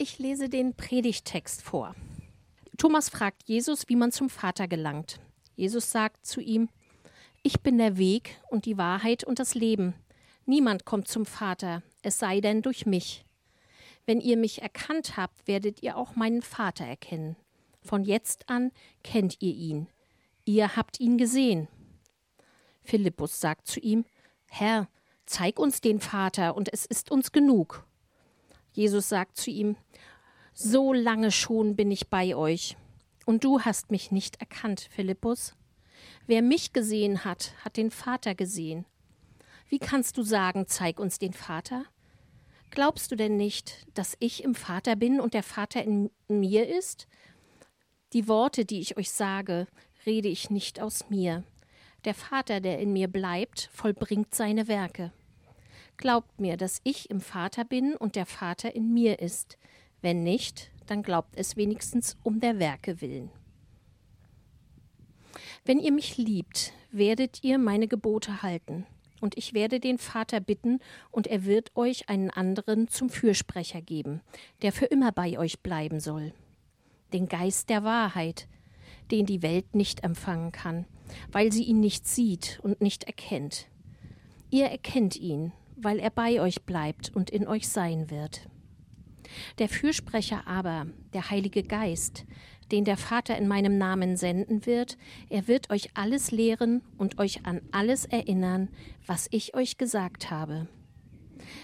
Ich lese den Predigtext vor. Thomas fragt Jesus, wie man zum Vater gelangt. Jesus sagt zu ihm, Ich bin der Weg und die Wahrheit und das Leben. Niemand kommt zum Vater, es sei denn durch mich. Wenn ihr mich erkannt habt, werdet ihr auch meinen Vater erkennen. Von jetzt an kennt ihr ihn. Ihr habt ihn gesehen. Philippus sagt zu ihm, Herr, zeig uns den Vater, und es ist uns genug. Jesus sagt zu ihm, So lange schon bin ich bei euch, und du hast mich nicht erkannt, Philippus. Wer mich gesehen hat, hat den Vater gesehen. Wie kannst du sagen, zeig uns den Vater? Glaubst du denn nicht, dass ich im Vater bin und der Vater in mir ist? Die Worte, die ich euch sage, rede ich nicht aus mir. Der Vater, der in mir bleibt, vollbringt seine Werke. Glaubt mir, dass ich im Vater bin und der Vater in mir ist. Wenn nicht, dann glaubt es wenigstens um der Werke willen. Wenn ihr mich liebt, werdet ihr meine Gebote halten. Und ich werde den Vater bitten, und er wird euch einen anderen zum Fürsprecher geben, der für immer bei euch bleiben soll. Den Geist der Wahrheit, den die Welt nicht empfangen kann, weil sie ihn nicht sieht und nicht erkennt. Ihr erkennt ihn, weil er bei euch bleibt und in euch sein wird. Der Fürsprecher aber, der Heilige Geist, den der Vater in meinem Namen senden wird, er wird euch alles lehren und euch an alles erinnern, was ich euch gesagt habe.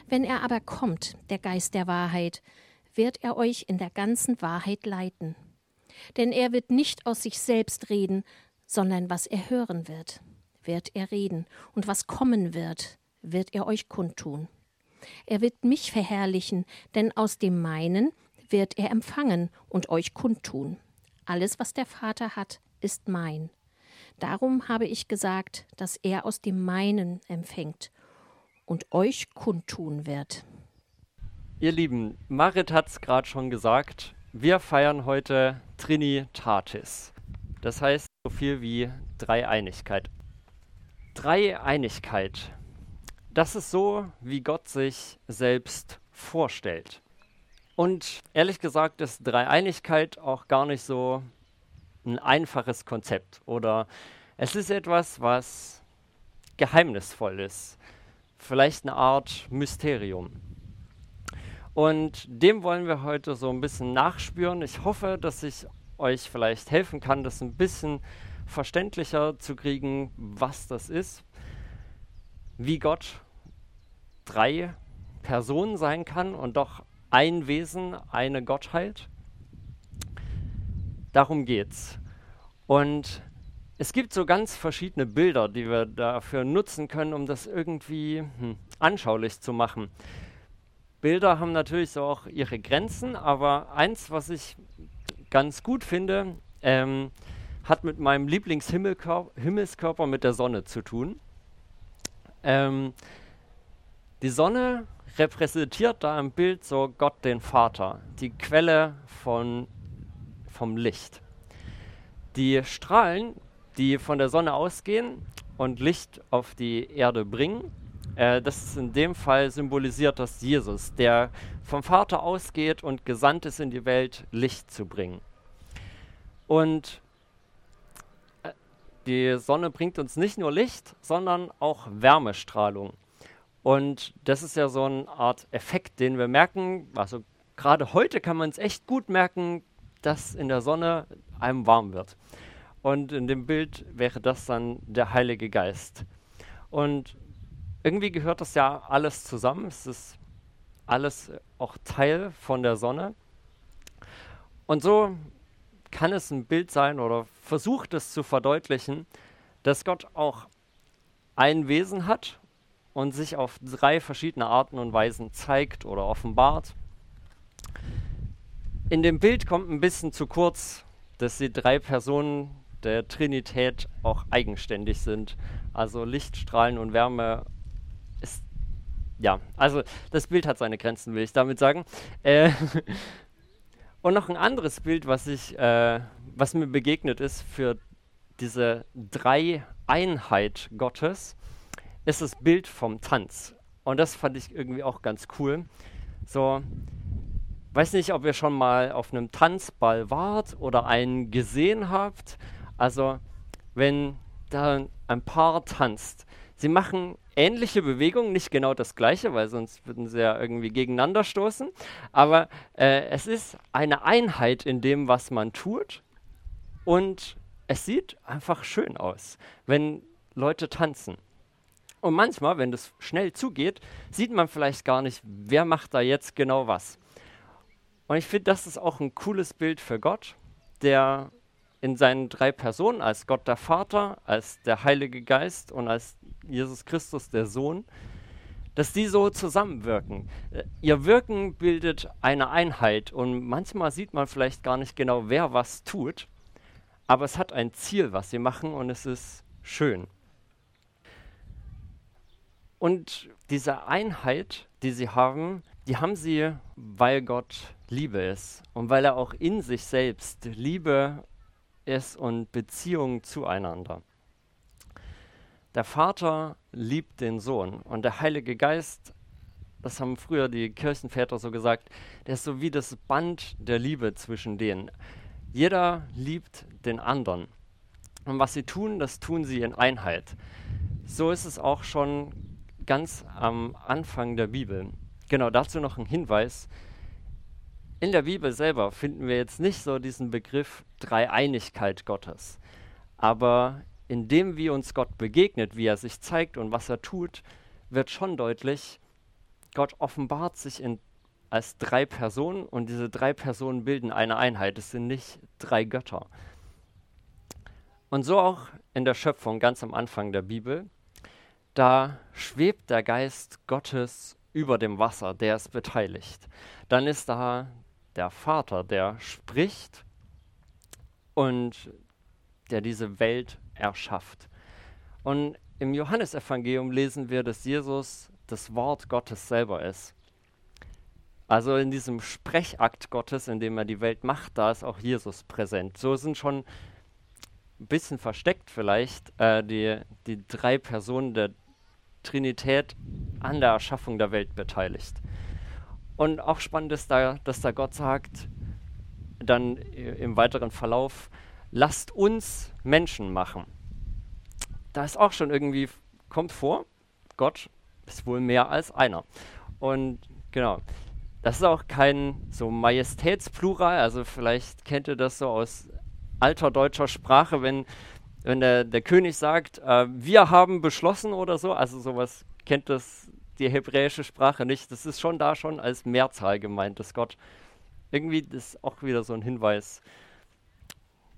Wenn er aber kommt, der Geist der Wahrheit, wird er euch in der ganzen Wahrheit leiten. Denn er wird nicht aus sich selbst reden, sondern was er hören wird, wird er reden, und was kommen wird, wird er euch kundtun. Er wird mich verherrlichen, denn aus dem meinen wird er empfangen und euch kundtun. Alles, was der Vater hat, ist mein. Darum habe ich gesagt, dass er aus dem meinen empfängt und euch kundtun wird. Ihr Lieben, Marit hat es gerade schon gesagt, wir feiern heute Trinitatis. Das heißt so viel wie Dreieinigkeit. Dreieinigkeit das ist so, wie Gott sich selbst vorstellt. Und ehrlich gesagt ist Dreieinigkeit auch gar nicht so ein einfaches Konzept oder es ist etwas, was geheimnisvoll ist, vielleicht eine Art Mysterium. Und dem wollen wir heute so ein bisschen nachspüren. Ich hoffe, dass ich euch vielleicht helfen kann, das ein bisschen verständlicher zu kriegen, was das ist, wie Gott drei Personen sein kann und doch ein Wesen, eine Gottheit. Darum geht's. Und es gibt so ganz verschiedene Bilder, die wir dafür nutzen können, um das irgendwie hm, anschaulich zu machen. Bilder haben natürlich so auch ihre Grenzen, aber eins, was ich ganz gut finde, ähm, hat mit meinem Lieblingshimmelskörper mit der Sonne zu tun. Ähm, die Sonne repräsentiert da im Bild so Gott den Vater, die Quelle von, vom Licht. Die Strahlen, die von der Sonne ausgehen und Licht auf die Erde bringen, äh, das ist in dem Fall symbolisiert das Jesus, der vom Vater ausgeht und gesandt ist in die Welt, Licht zu bringen. Und äh, die Sonne bringt uns nicht nur Licht, sondern auch Wärmestrahlung. Und das ist ja so eine Art Effekt, den wir merken. Also gerade heute kann man es echt gut merken, dass in der Sonne einem warm wird. Und in dem Bild wäre das dann der Heilige Geist. Und irgendwie gehört das ja alles zusammen. Es ist alles auch Teil von der Sonne. Und so kann es ein Bild sein oder versucht es zu verdeutlichen, dass Gott auch ein Wesen hat und sich auf drei verschiedene Arten und Weisen zeigt oder offenbart. In dem Bild kommt ein bisschen zu kurz, dass die drei Personen der Trinität auch eigenständig sind. Also Licht, Strahlen und Wärme ist ja, also das Bild hat seine Grenzen, will ich damit sagen. Äh, und noch ein anderes Bild, was ich, äh, was mir begegnet ist für diese Dreieinheit Gottes, ist das Bild vom Tanz. Und das fand ich irgendwie auch ganz cool. So, Weiß nicht, ob ihr schon mal auf einem Tanzball wart oder einen gesehen habt. Also, wenn da ein Paar tanzt, sie machen ähnliche Bewegungen, nicht genau das gleiche, weil sonst würden sie ja irgendwie gegeneinander stoßen. Aber äh, es ist eine Einheit in dem, was man tut. Und es sieht einfach schön aus, wenn Leute tanzen. Und manchmal, wenn das schnell zugeht, sieht man vielleicht gar nicht, wer macht da jetzt genau was. Und ich finde, das ist auch ein cooles Bild für Gott, der in seinen drei Personen, als Gott der Vater, als der Heilige Geist und als Jesus Christus der Sohn, dass die so zusammenwirken. Äh, ihr Wirken bildet eine Einheit und manchmal sieht man vielleicht gar nicht genau, wer was tut, aber es hat ein Ziel, was sie machen und es ist schön. Und diese Einheit, die sie haben, die haben sie, weil Gott Liebe ist und weil er auch in sich selbst Liebe ist und Beziehung zueinander. Der Vater liebt den Sohn und der Heilige Geist, das haben früher die Kirchenväter so gesagt, der ist so wie das Band der Liebe zwischen denen. Jeder liebt den anderen. Und was sie tun, das tun sie in Einheit. So ist es auch schon ganz am Anfang der Bibel. Genau, dazu noch ein Hinweis. In der Bibel selber finden wir jetzt nicht so diesen Begriff Dreieinigkeit Gottes. Aber indem wie uns Gott begegnet, wie er sich zeigt und was er tut, wird schon deutlich, Gott offenbart sich in, als drei Personen und diese drei Personen bilden eine Einheit. Es sind nicht drei Götter. Und so auch in der Schöpfung ganz am Anfang der Bibel da schwebt der Geist Gottes über dem Wasser, der ist beteiligt. Dann ist da der Vater, der spricht und der diese Welt erschafft. Und im Johannesevangelium lesen wir, dass Jesus das Wort Gottes selber ist. Also in diesem Sprechakt Gottes, in dem er die Welt macht, da ist auch Jesus präsent. So sind schon ein bisschen versteckt vielleicht äh, die, die drei Personen der Trinität an der Erschaffung der Welt beteiligt. Und auch spannend ist da, dass da Gott sagt, dann im weiteren Verlauf, lasst uns Menschen machen. Da ist auch schon irgendwie, kommt vor, Gott ist wohl mehr als einer. Und genau, das ist auch kein so Majestätsplural, also vielleicht kennt ihr das so aus alter deutscher Sprache, wenn wenn der, der König sagt, äh, wir haben beschlossen oder so, also sowas kennt das die hebräische Sprache nicht. Das ist schon da schon als Mehrzahl gemeint, dass Gott irgendwie das ist auch wieder so ein Hinweis.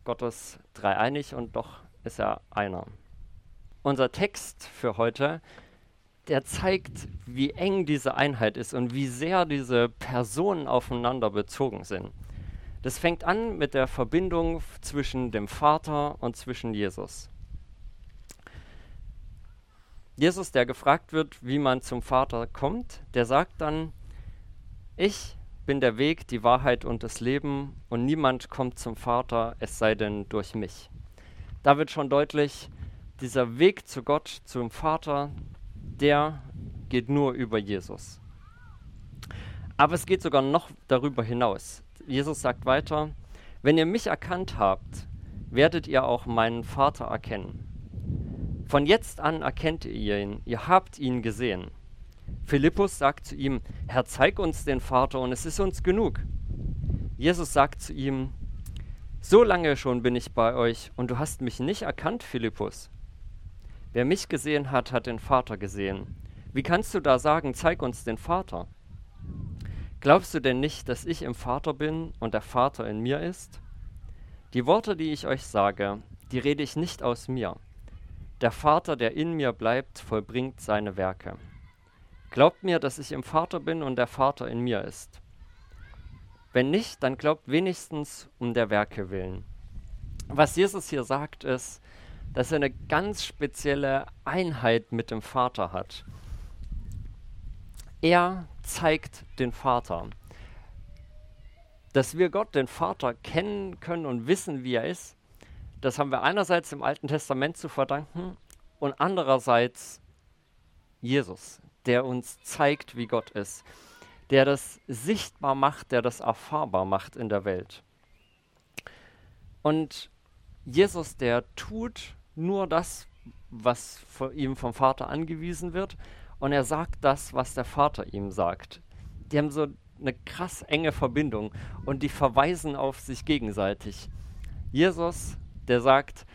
Gott ist dreieinig und doch ist er einer. Unser Text für heute, der zeigt, wie eng diese Einheit ist und wie sehr diese Personen aufeinander bezogen sind. Das fängt an mit der Verbindung zwischen dem Vater und zwischen Jesus. Jesus, der gefragt wird, wie man zum Vater kommt, der sagt dann, ich bin der Weg, die Wahrheit und das Leben und niemand kommt zum Vater, es sei denn durch mich. Da wird schon deutlich, dieser Weg zu Gott, zum Vater, der geht nur über Jesus. Aber es geht sogar noch darüber hinaus. Jesus sagt weiter, wenn ihr mich erkannt habt, werdet ihr auch meinen Vater erkennen. Von jetzt an erkennt ihr ihn, ihr habt ihn gesehen. Philippus sagt zu ihm, Herr, zeig uns den Vater und es ist uns genug. Jesus sagt zu ihm, so lange schon bin ich bei euch und du hast mich nicht erkannt, Philippus. Wer mich gesehen hat, hat den Vater gesehen. Wie kannst du da sagen, zeig uns den Vater? Glaubst du denn nicht, dass ich im Vater bin und der Vater in mir ist? Die Worte, die ich euch sage, die rede ich nicht aus mir. Der Vater, der in mir bleibt, vollbringt seine Werke. Glaubt mir, dass ich im Vater bin und der Vater in mir ist. Wenn nicht, dann glaubt wenigstens um der Werke willen. Was Jesus hier sagt, ist, dass er eine ganz spezielle Einheit mit dem Vater hat. Er zeigt den Vater. Dass wir Gott, den Vater, kennen können und wissen, wie er ist, das haben wir einerseits im Alten Testament zu verdanken und andererseits Jesus, der uns zeigt, wie Gott ist. der das sichtbar macht, der das erfahrbar macht in der Welt. Und Jesus, der tut nur das, was ihm vom Vater angewiesen wird, und er sagt das, was der Vater ihm sagt. Die haben so eine krass enge Verbindung und die verweisen auf sich gegenseitig. Jesus, der sagt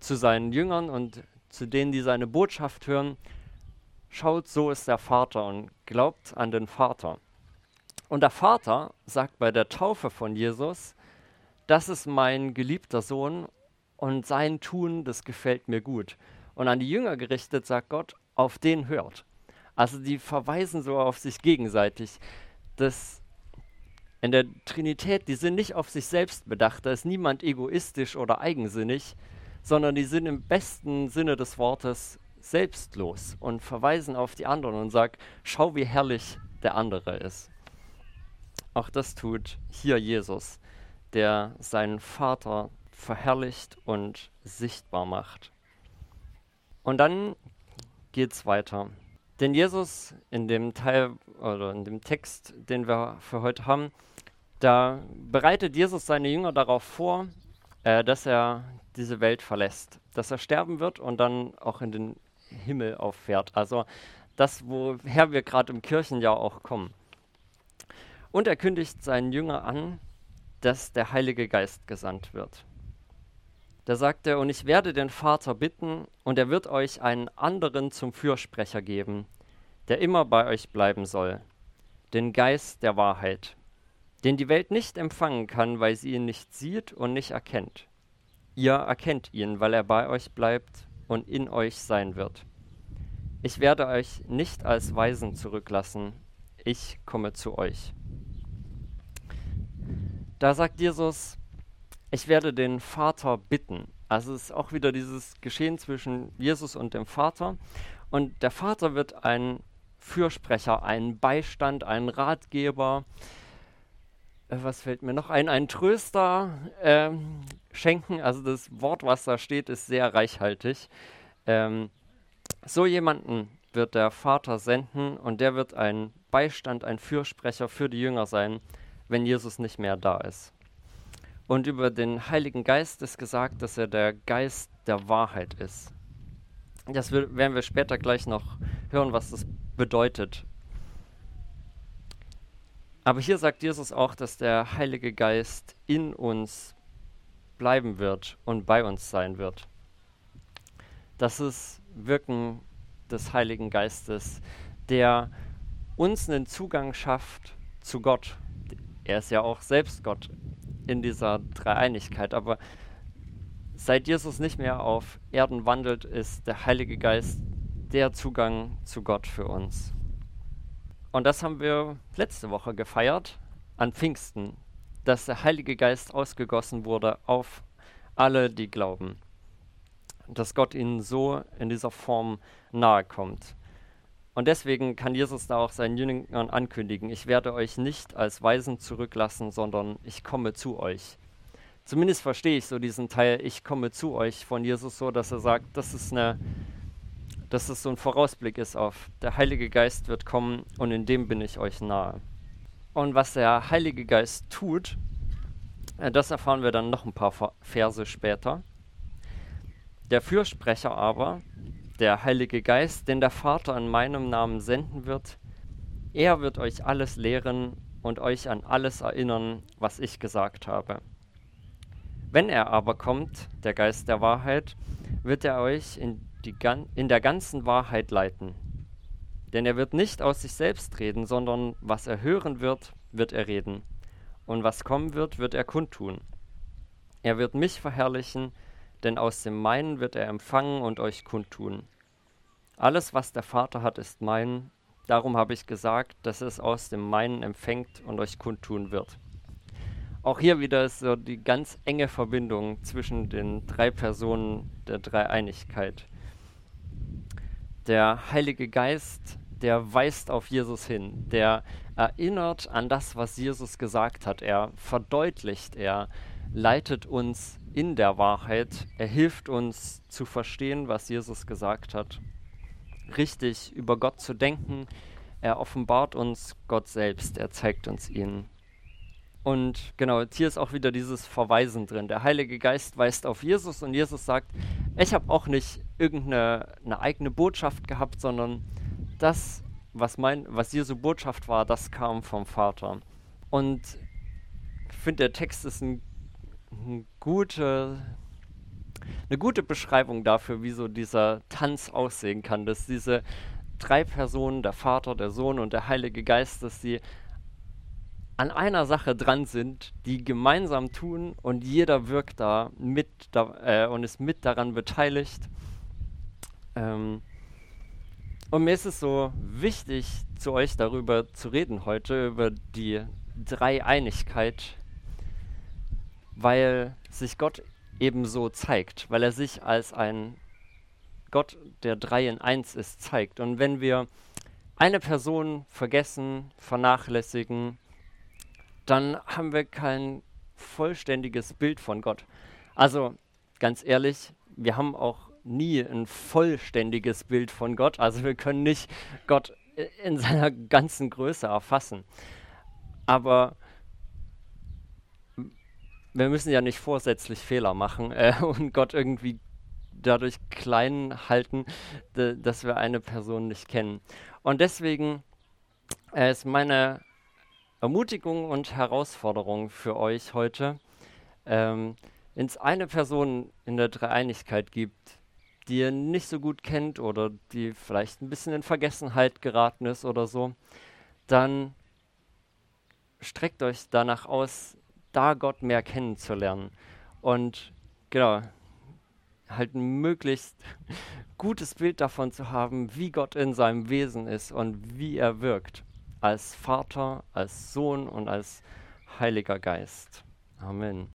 zu seinen Jüngern und zu denen, die seine Botschaft hören, schaut, so ist der Vater und glaubt an den Vater. Und der Vater sagt bei der Taufe von Jesus, das ist mein geliebter Sohn und sein Tun, das gefällt mir gut. Und an die Jünger gerichtet sagt Gott, auf den hört. Also die verweisen so auf sich gegenseitig. Das in der Trinität, die sind nicht auf sich selbst bedacht, da ist niemand egoistisch oder eigensinnig, sondern die sind im besten Sinne des Wortes selbstlos und verweisen auf die anderen und sagen, schau, wie herrlich der andere ist. Auch das tut hier Jesus, der seinen Vater verherrlicht und sichtbar macht. Und dann geht es weiter. Denn Jesus in dem Teil oder in dem Text, den wir für heute haben, da bereitet Jesus seine Jünger darauf vor, äh, dass er diese Welt verlässt, dass er sterben wird und dann auch in den Himmel auffährt. Also das, woher wir gerade im Kirchenjahr auch kommen. Und er kündigt seinen Jünger an, dass der Heilige Geist gesandt wird. Da sagt er, und ich werde den Vater bitten, und er wird euch einen anderen zum Fürsprecher geben, der immer bei euch bleiben soll, den Geist der Wahrheit, den die Welt nicht empfangen kann, weil sie ihn nicht sieht und nicht erkennt. Ihr erkennt ihn, weil er bei euch bleibt und in euch sein wird. Ich werde euch nicht als Weisen zurücklassen, ich komme zu euch. Da sagt Jesus, ich werde den Vater bitten. Also es ist auch wieder dieses Geschehen zwischen Jesus und dem Vater. Und der Vater wird ein Fürsprecher, ein Beistand, ein Ratgeber, äh, was fällt mir noch ein, ein Tröster äh, schenken. Also das Wort, was da steht, ist sehr reichhaltig. Ähm, so jemanden wird der Vater senden und der wird ein Beistand, ein Fürsprecher für die Jünger sein, wenn Jesus nicht mehr da ist. Und über den Heiligen Geist ist gesagt, dass er der Geist der Wahrheit ist. Das werden wir später gleich noch hören, was das bedeutet. Aber hier sagt Jesus auch, dass der Heilige Geist in uns bleiben wird und bei uns sein wird. Das ist Wirken des Heiligen Geistes, der uns einen Zugang schafft zu Gott. Er ist ja auch selbst Gott in dieser Dreieinigkeit. Aber seit Jesus nicht mehr auf Erden wandelt, ist der Heilige Geist der Zugang zu Gott für uns. Und das haben wir letzte Woche gefeiert, an Pfingsten, dass der Heilige Geist ausgegossen wurde auf alle, die glauben. Dass Gott ihnen so in dieser Form nahe kommt. Und deswegen kann Jesus da auch seinen Jüngern ankündigen, ich werde euch nicht als Weisen zurücklassen, sondern ich komme zu euch. Zumindest verstehe ich so diesen Teil, ich komme zu euch von Jesus so, dass er sagt, das ist eine, dass es so ein Vorausblick ist auf, der Heilige Geist wird kommen und in dem bin ich euch nahe. Und was der Heilige Geist tut, äh, das erfahren wir dann noch ein paar Verse später. Der Fürsprecher aber, der Heilige Geist, den der Vater in meinem Namen senden wird, er wird euch alles lehren und euch an alles erinnern, was ich gesagt habe. Wenn er aber kommt, der Geist der Wahrheit, wird er euch in, die, in der ganzen Wahrheit leiten. Denn er wird nicht aus sich selbst reden, sondern was er hören wird, wird er reden. Und was kommen wird, wird er kundtun. Er wird mich verherrlichen, denn aus dem meinen wird er empfangen und euch kundtun. Alles, was der Vater hat, ist mein, darum habe ich gesagt, dass es aus dem meinen empfängt und euch kundtun wird. Auch hier wieder ist so die ganz enge Verbindung zwischen den drei Personen der Dreieinigkeit. Der Heilige Geist, der weist auf Jesus hin, der erinnert an das, was Jesus gesagt hat. Er verdeutlicht, er leitet uns in der Wahrheit. Er hilft uns zu verstehen, was Jesus gesagt hat, richtig über Gott zu denken. er offenbart uns Gott selbst, er zeigt uns ihn. Und genau, hier ist auch wieder dieses Verweisen drin. Der Heilige Geist weist auf Jesus und Jesus sagt, ich habe auch nicht irgendeine eine eigene Botschaft gehabt, sondern das, was, mein, was Jesu Botschaft war, das kam vom Vater. Und ich finde, der Text ist ein gute, eine gute Beschreibung dafür, wie so dieser Tanz aussehen kann, dass diese drei Personen, der Vater, der Sohn und der Heilige Geist, dass sie an einer Sache dran sind, die gemeinsam tun und jeder wirkt da mit da, äh, und ist mit daran beteiligt. Ähm, und mir ist es so wichtig, zu euch darüber zu reden heute, über die Dreieinigkeit, weil sich Gott ebenso zeigt, weil er sich als ein Gott, der drei in eins ist, zeigt. Und wenn wir eine Person vergessen, vernachlässigen, dann haben wir kein vollständiges Bild von Gott. Also ganz ehrlich, wir haben auch nie ein vollständiges Bild von Gott. Also wir können nicht Gott in seiner ganzen Größe erfassen. Aber wir müssen ja nicht vorsätzlich Fehler machen äh, und Gott irgendwie dadurch klein halten, dass wir eine Person nicht kennen. Und deswegen äh, ist meine Ermutigung und Herausforderung für euch heute, ähm, wenn es eine Person in der Dreieinigkeit gibt, die ihr nicht so gut kennt oder die vielleicht ein bisschen in Vergessenheit geraten ist oder so, dann streckt euch danach aus, da Gott mehr kennenzulernen und genau halt ein möglichst gutes Bild davon zu haben, wie Gott in seinem Wesen ist und wie er wirkt als Vater, als Sohn und als Heiliger Geist. Amen.